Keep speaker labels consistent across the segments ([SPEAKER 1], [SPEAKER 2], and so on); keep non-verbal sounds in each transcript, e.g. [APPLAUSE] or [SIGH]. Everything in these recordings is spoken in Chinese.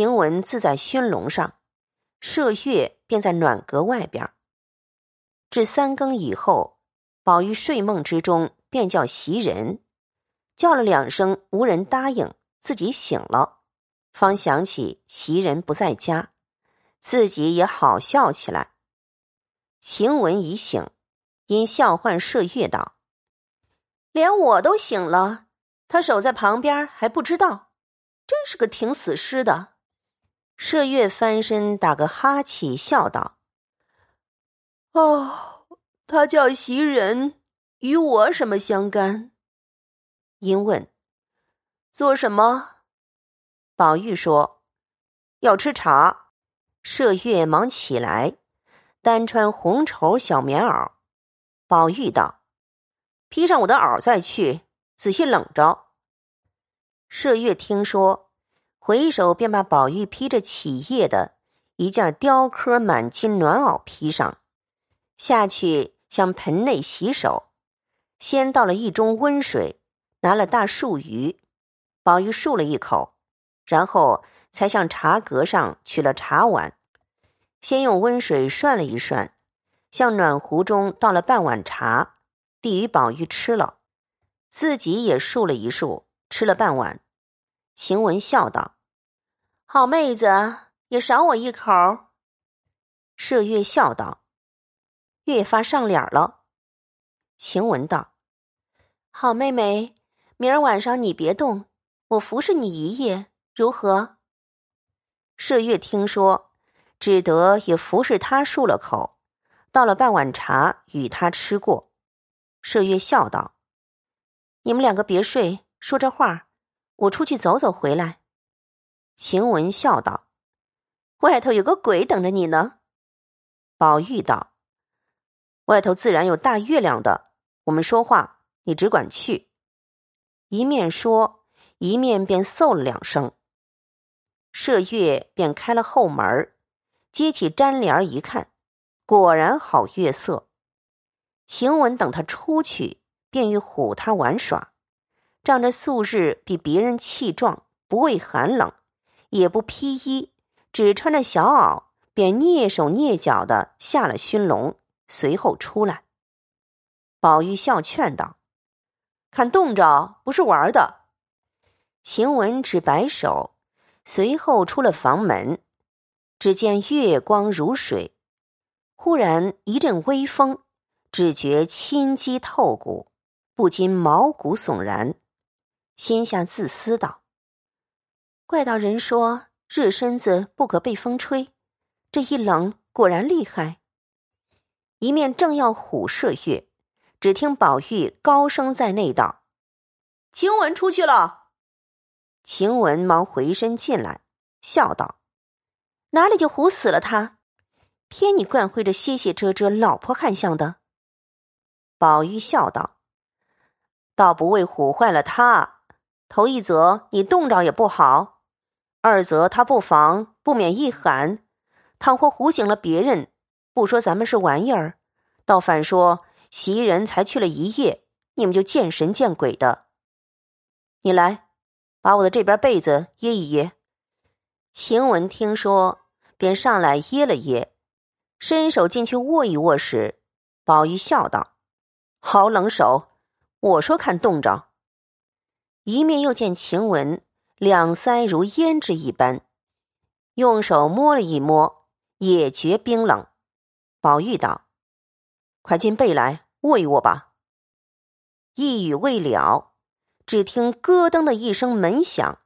[SPEAKER 1] 晴雯自在熏笼上，麝月便在暖阁外边。至三更以后，宝玉睡梦之中便叫袭人，叫了两声无人答应，自己醒了，方想起袭人不在家，自己也好笑起来。晴雯已醒，因笑唤麝月道：“连我都醒了，他守在旁边还不知道，真是个挺死尸的。”麝月翻身打个哈欠，笑道：“哦，他叫袭人，与我什么相干？”因问：“做什么？”宝玉说：“要吃茶。”麝月忙起来，单穿红绸小棉袄。宝玉道：“披上我的袄再去，仔细冷着。”麝月听说。回手便把宝玉披着起夜的一件雕刻满金暖袄披上，下去向盆内洗手，先倒了一盅温水，拿了大漱盂，宝玉漱了一口，然后才向茶阁上取了茶碗，先用温水涮了一涮，向暖壶中倒了半碗茶，递与宝玉吃了，自己也漱了一漱，吃了半碗。晴雯笑道：“好妹子，也赏我一口。”麝月笑道：“越发上脸了。”晴雯道：“好妹妹，明儿晚上你别动，我服侍你一夜，如何？”麝月听说，只得也服侍他漱了口，倒了半碗茶与他吃过。麝月笑道：“你们两个别睡，说着话。”我出去走走回来，晴雯笑道：“外头有个鬼等着你呢。”宝玉道：“外头自然有大月亮的，我们说话，你只管去。”一面说，一面便嗽了两声。麝月便开了后门，揭起毡帘一看，果然好月色。晴雯等他出去，便欲唬他玩耍。仗着素日比别人气壮，不畏寒冷，也不披衣，只穿着小袄，便蹑手蹑脚的下了熏笼，随后出来。宝玉笑劝道：“看冻着，不是玩的。”晴雯只摆手，随后出了房门，只见月光如水，忽然一阵微风，只觉心肌透骨，不禁毛骨悚然。心下自私道：“怪道人说热身子不可被风吹，这一冷果然厉害。”一面正要虎射月，只听宝玉高声在内道：“晴雯出去了。”晴雯忙回身进来，笑道：“哪里就唬死了他？偏你惯会着歇歇遮遮、老婆汉相的。”宝玉笑道：“倒不为唬坏了他。”头一则你冻着也不好，二则他不防不免一喊，倘或唬醒了别人，不说咱们是玩意儿，倒反说袭人才去了一夜，你们就见神见鬼的。你来，把我的这边被子掖一掖。晴雯听说，便上来掖了掖，伸手进去握一握时，宝玉笑道：“好冷手，我说看冻着。”一面又见晴雯两腮如胭脂一般，用手摸了一摸，也觉冰冷。宝玉道：“快进被来握一握吧。”一语未了，只听咯噔的一声门响，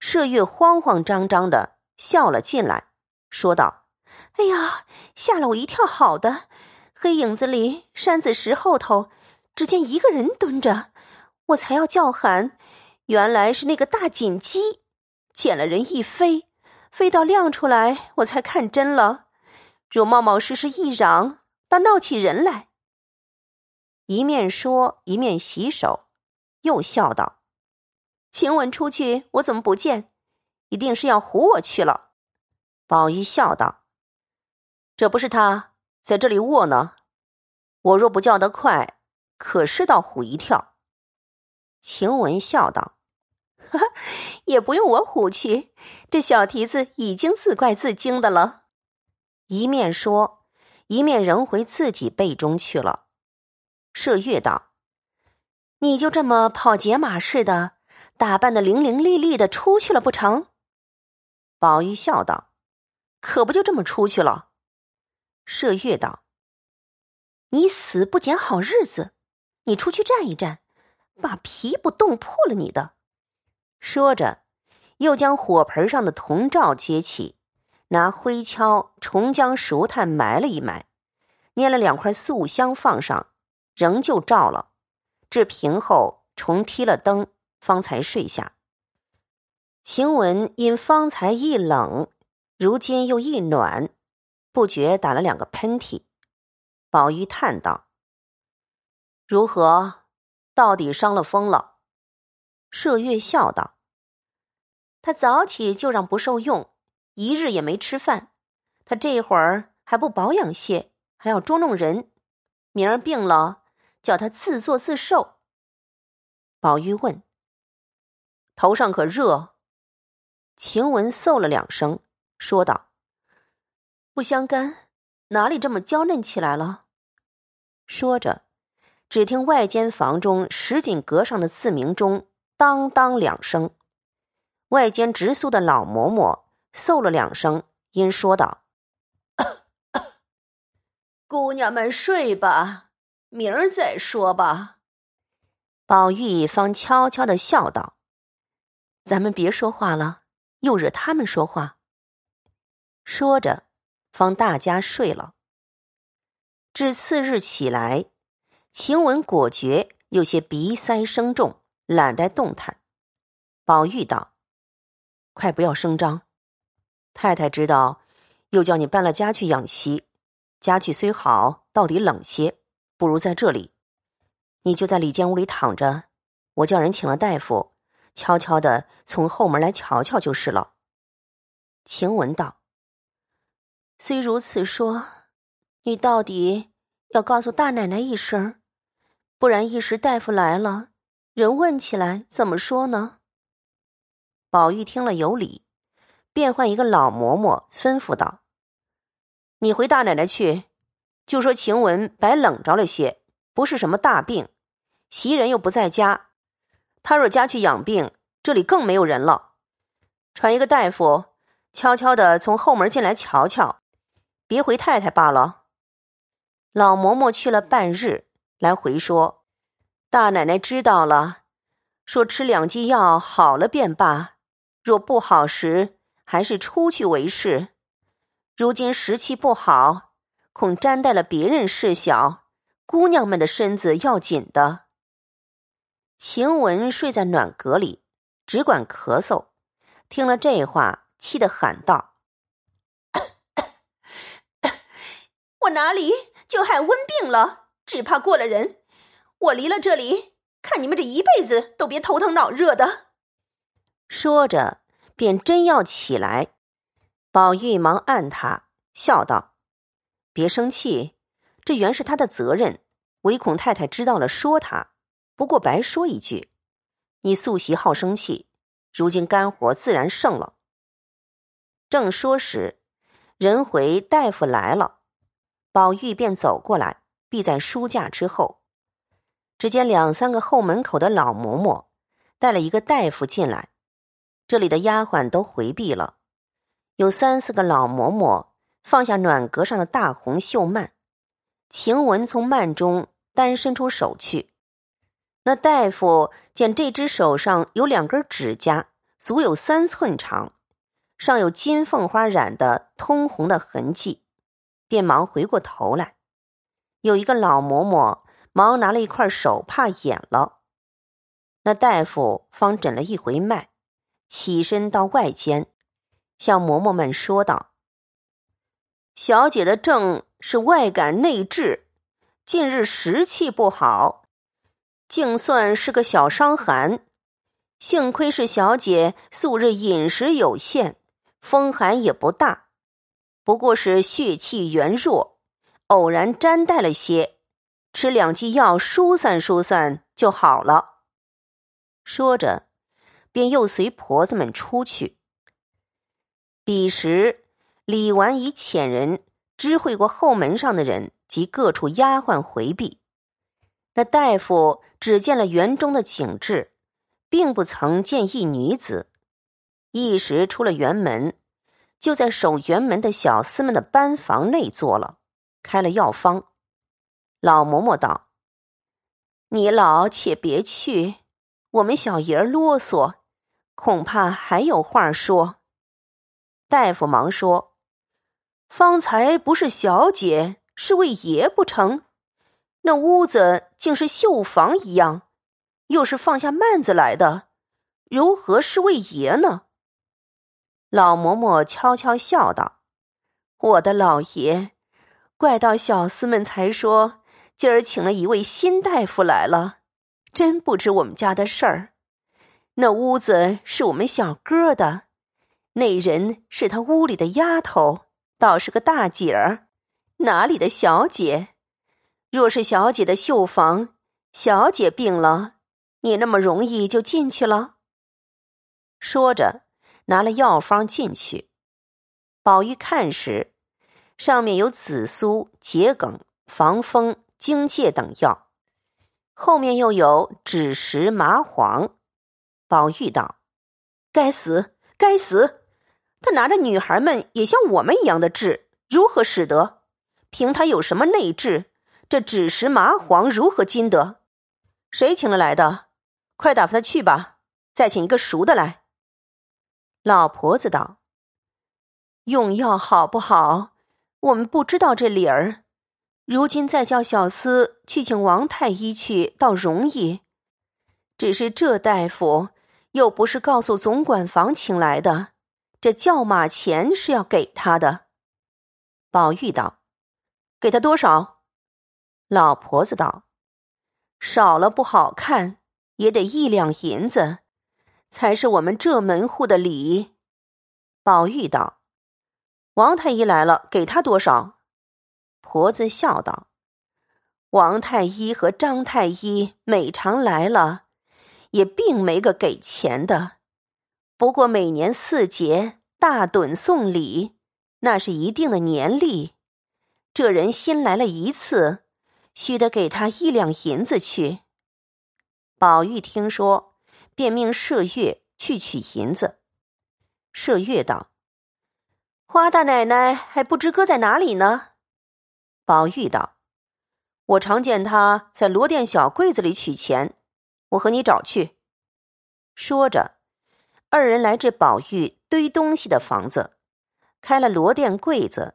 [SPEAKER 1] 麝月慌慌张张的笑了进来，说道：“哎呀，吓了我一跳！好的，黑影子里山子石后头，只见一个人蹲着，我才要叫喊。”原来是那个大锦鸡，见了人一飞，飞到亮出来，我才看真了。若冒冒失失一嚷，倒闹起人来。一面说，一面洗手，又笑道：“晴雯出去，我怎么不见？一定是要唬我去了。”宝玉笑道：“这不是他在这里卧呢，我若不叫得快，可是倒唬一跳。”晴雯笑道。也不用我唬去，这小蹄子已经自怪自惊的了。一面说，一面仍回自己背中去了。麝月道：“你就这么跑解马似的，打扮的伶伶俐俐的出去了不成？”宝玉笑道：“可不就这么出去了。”麝月道：“你死不捡好日子，你出去站一站，把皮不冻破了你的。”说着，又将火盆上的铜罩揭起，拿灰锹重将熟炭埋了一埋，捏了两块素香放上，仍旧照了。至平后，重踢了灯，方才睡下。晴雯因方才一冷，如今又一暖，不觉打了两个喷嚏。宝玉叹道：“如何？到底伤了风了？”麝月笑道：“他早起就让不受用，一日也没吃饭。他这会儿还不保养些，还要捉弄人。明儿病了，叫他自作自受。”宝玉问：“头上可热？”晴雯嗽了两声，说道：“不相干，哪里这么娇嫩起来了？”说着，只听外间房中石井阁上的自鸣钟。当当两声，外间直宿的老嬷嬷嗽了两声，因说道：“姑娘们睡吧，明儿再说吧。”宝玉方悄悄的笑道：“咱们别说话了，又惹他们说话。”说着，方大家睡了。至次日起来，晴雯果觉有些鼻塞声重。懒得动弹，宝玉道：“快不要声张，太太知道，又叫你搬了家去养息。家去虽好，到底冷些，不如在这里。你就在里间屋里躺着，我叫人请了大夫，悄悄的从后门来瞧瞧就是了。”晴雯道：“虽如此说，你到底要告诉大奶奶一声，不然一时大夫来了。”人问起来怎么说呢？宝玉听了有理，便唤一个老嬷嬷吩咐道：“你回大奶奶去，就说晴雯白冷着了些，不是什么大病。袭人又不在家，他若家去养病，这里更没有人了。传一个大夫，悄悄的从后门进来瞧瞧，别回太太罢了。”老嬷嬷去了半日，来回说。大奶奶知道了，说吃两剂药好了便罢；若不好时，还是出去为是。如今时气不好，恐沾带了别人事小，姑娘们的身子要紧的。晴雯睡在暖阁里，只管咳嗽。听了这话，气得喊道：“ [COUGHS] 我哪里就害温病了？只怕过了人。”我离了这里，看你们这一辈子都别头疼脑热的。说着，便真要起来。宝玉忙按他，笑道：“别生气，这原是他的责任，唯恐太太知道了说他。不过白说一句，你素习好生气，如今肝火自然盛了。”正说时，人回大夫来了，宝玉便走过来，避在书架之后。只见两三个后门口的老嬷嬷带了一个大夫进来，这里的丫鬟都回避了。有三四个老嬷嬷放下暖阁上的大红绣幔，晴雯从幔中单伸出手去。那大夫见这只手上有两根指甲，足有三寸长，上有金凤花染的通红的痕迹，便忙回过头来。有一个老嬷嬷。忙拿了一块手帕掩了，那大夫方诊了一回脉，起身到外间，向嬷嬷们说道：“小姐的症是外感内治，近日时气不好，竟算是个小伤寒。幸亏是小姐素日饮食有限，风寒也不大，不过是血气元弱，偶然沾带了些。”吃两剂药疏散疏散就好了。说着，便又随婆子们出去。彼时，李纨已遣人知会过后门上的人及各处丫鬟回避。那大夫只见了园中的景致，并不曾见一女子。一时出了园门，就在守园门的小厮们的班房内坐了，开了药方。老嬷嬷道：“你老且别去，我们小爷啰嗦，恐怕还有话说。”大夫忙说：“方才不是小姐，是位爷不成？”那屋子竟是绣房一样，又是放下幔子来的，如何是位爷呢？老嬷嬷悄悄笑道：“我的老爷，怪到小厮们才说今儿请了一位新大夫来了，真不知我们家的事儿。那屋子是我们小哥的，那人是他屋里的丫头，倒是个大姐儿，哪里的小姐？”若是小姐的绣房，小姐病了，你那么容易就进去了？说着，拿了药方进去。宝玉看时，上面有紫苏、桔梗、防风、荆芥等药，后面又有枳实、麻黄。宝玉道：“该死，该死！他拿着女孩们也像我们一样的治，如何使得？凭他有什么内治？”这枳实麻黄如何经得？谁请了来的？快打发他去吧。再请一个熟的来。老婆子道：“用药好不好？我们不知道这理儿。如今再叫小厮去请王太医去，倒容易。只是这大夫又不是告诉总管房请来的，这叫马钱是要给他的。”宝玉道：“给他多少？”老婆子道：“少了不好看，也得一两银子，才是我们这门户的礼。”宝玉道：“王太医来了，给他多少？”婆子笑道：“王太医和张太医每常来了，也并没个给钱的。不过每年四节大趸送礼，那是一定的年例。这人新来了一次。”须得给他一两银子去。宝玉听说，便命麝月去取银子。麝月道：“花大奶奶还不知搁在哪里呢。”宝玉道：“我常见他在罗店小柜子里取钱，我和你找去。”说着，二人来至宝玉堆东西的房子，开了罗店柜子。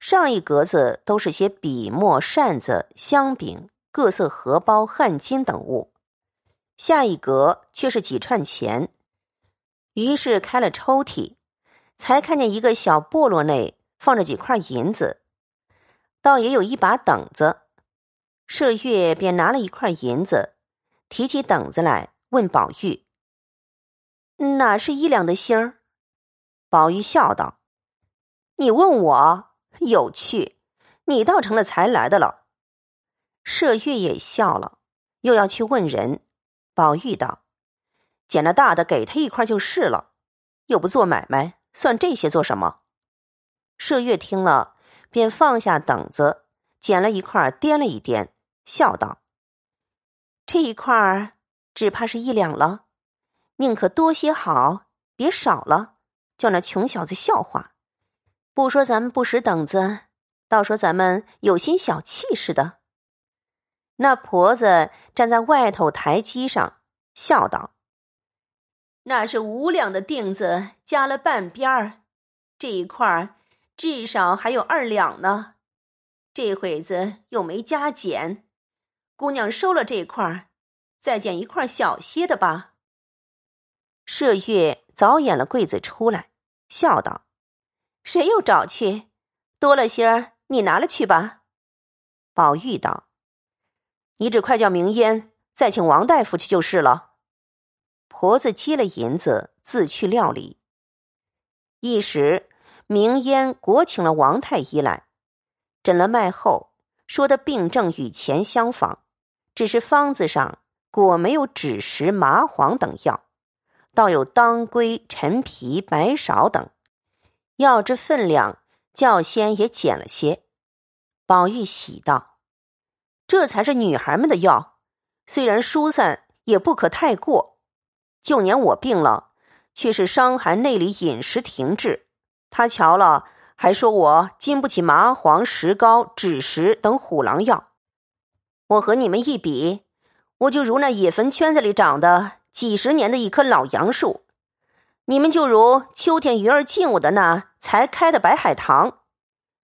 [SPEAKER 1] 上一格子都是些笔墨、扇子、香饼、各色荷包、汗巾等物，下一格却是几串钱。于是开了抽屉，才看见一个小菠萝内放着几块银子，倒也有一把等子。麝月便拿了一块银子，提起等子来问宝玉：“哪是一两的星儿？”宝玉笑道：“你问我。”有趣，你倒成了才来的了。麝月也笑了，又要去问人。宝玉道：“捡了大的给他一块就是了，又不做买卖，算这些做什么？”麝月听了，便放下等子，捡了一块掂了一掂，笑道：“这一块儿只怕是一两了，宁可多些好，别少了，叫那穷小子笑话。”不说咱们不识等子，倒说咱们有心小气似的。那婆子站在外头台基上，笑道：“那是五两的锭子，加了半边儿，这一块儿至少还有二两呢。这会子又没加减，姑娘收了这块儿，再捡一块小些的吧。”麝月早掩了柜子出来，笑道。谁又找去？多了些儿，你拿了去吧。宝玉道：“你只快叫明烟再请王大夫去就是了。”婆子接了银子，自去料理。一时，明烟果请了王太医来，诊了脉后，说的病症与前相仿，只是方子上果没有枳实、麻黄等药，倒有当归、陈皮、白芍等。药之分量，较先也减了些。宝玉喜道：“这才是女孩们的药，虽然疏散，也不可太过。就年我病了，却是伤寒内里，饮食停滞。他瞧了，还说我经不起麻黄、石膏、枳实等虎狼药。我和你们一比，我就如那野坟圈子里长的几十年的一棵老杨树。”你们就如秋天鱼儿进我的那才开的白海棠，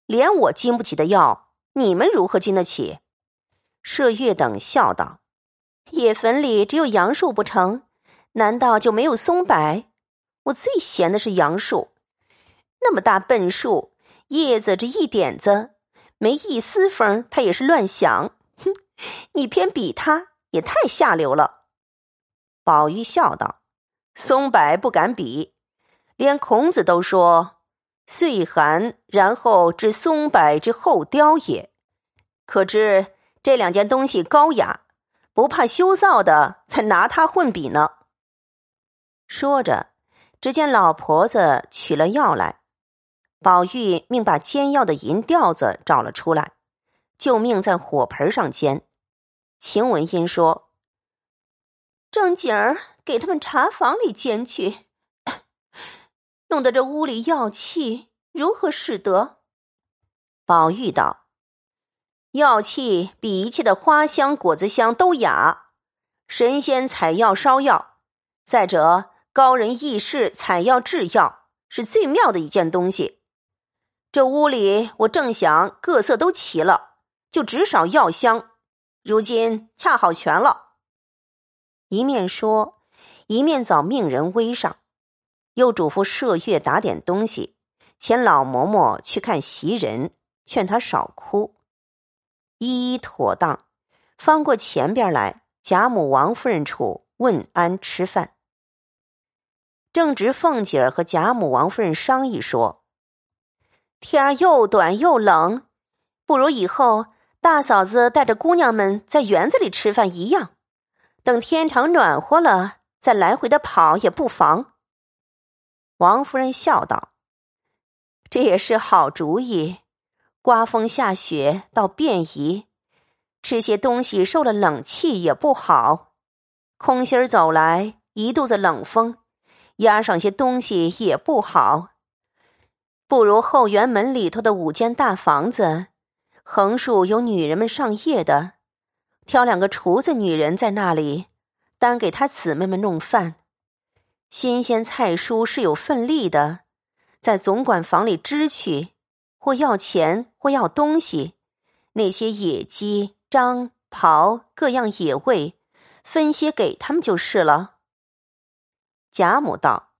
[SPEAKER 1] 连我经不起的药，你们如何经得起？麝月等笑道：“野坟里只有杨树不成？难道就没有松柏？我最嫌的是杨树，那么大笨树，叶子这一点子，没一丝风，它也是乱响。哼，你偏比它，也太下流了。”宝玉笑道。松柏不敢比，连孔子都说“岁寒，然后知松柏之后凋也”，可知这两件东西高雅，不怕羞臊的才拿它混比呢。说着，只见老婆子取了药来，宝玉命把煎药的银吊子找了出来，就命在火盆上煎。秦文英说。正经儿给他们茶房里煎去，[CLEARS THROAT] 弄得这屋里药气如何使得？宝玉道：“药气比一切的花香果子香都雅，神仙采药烧药，再者高人异士采药制药，是最妙的一件东西。这屋里我正想各色都齐了，就只少药香，如今恰好全了。”一面说，一面早命人煨上，又嘱咐麝月打点东西，遣老嬷嬷去看袭人，劝他少哭。一一妥当，翻过前边来，贾母、王夫人处问安吃饭。正值凤姐儿和贾母、王夫人商议说：“天儿又短又冷，不如以后大嫂子带着姑娘们在园子里吃饭一样。”等天长暖和了，再来回的跑也不妨。王夫人笑道：“这也是好主意。刮风下雪倒便宜，吃些东西受了冷气也不好。空心儿走来，一肚子冷风，压上些东西也不好。不如后园门里头的五间大房子，横竖有女人们上夜的。”挑两个厨子女人在那里，单给他姊妹们弄饭。新鲜菜蔬是有份例的，在总管房里支去，或要钱，或要东西。那些野鸡、张、狍各样野味，分些给他们就是了。贾母道：“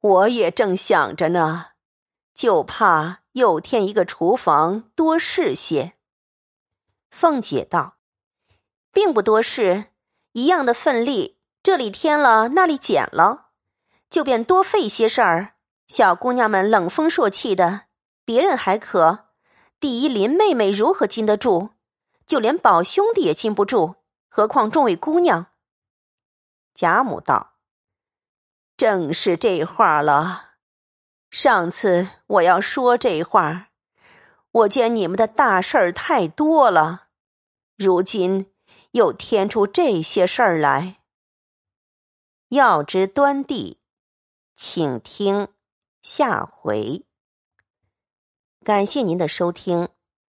[SPEAKER 1] 我也正想着呢，就怕又添一个厨房，多事些。”凤姐道。并不多事，一样的份力，这里添了，那里减了，就便多费些事儿。小姑娘们冷风朔气的，别人还可，第一林妹妹如何禁得住？就连宝兄弟也禁不住，何况众位姑娘？贾母道：“正是这话了。上次我要说这话，我见你们的大事儿太多了，如今。”又添出这些事儿来，要知端地，请听下回。感谢您的收听。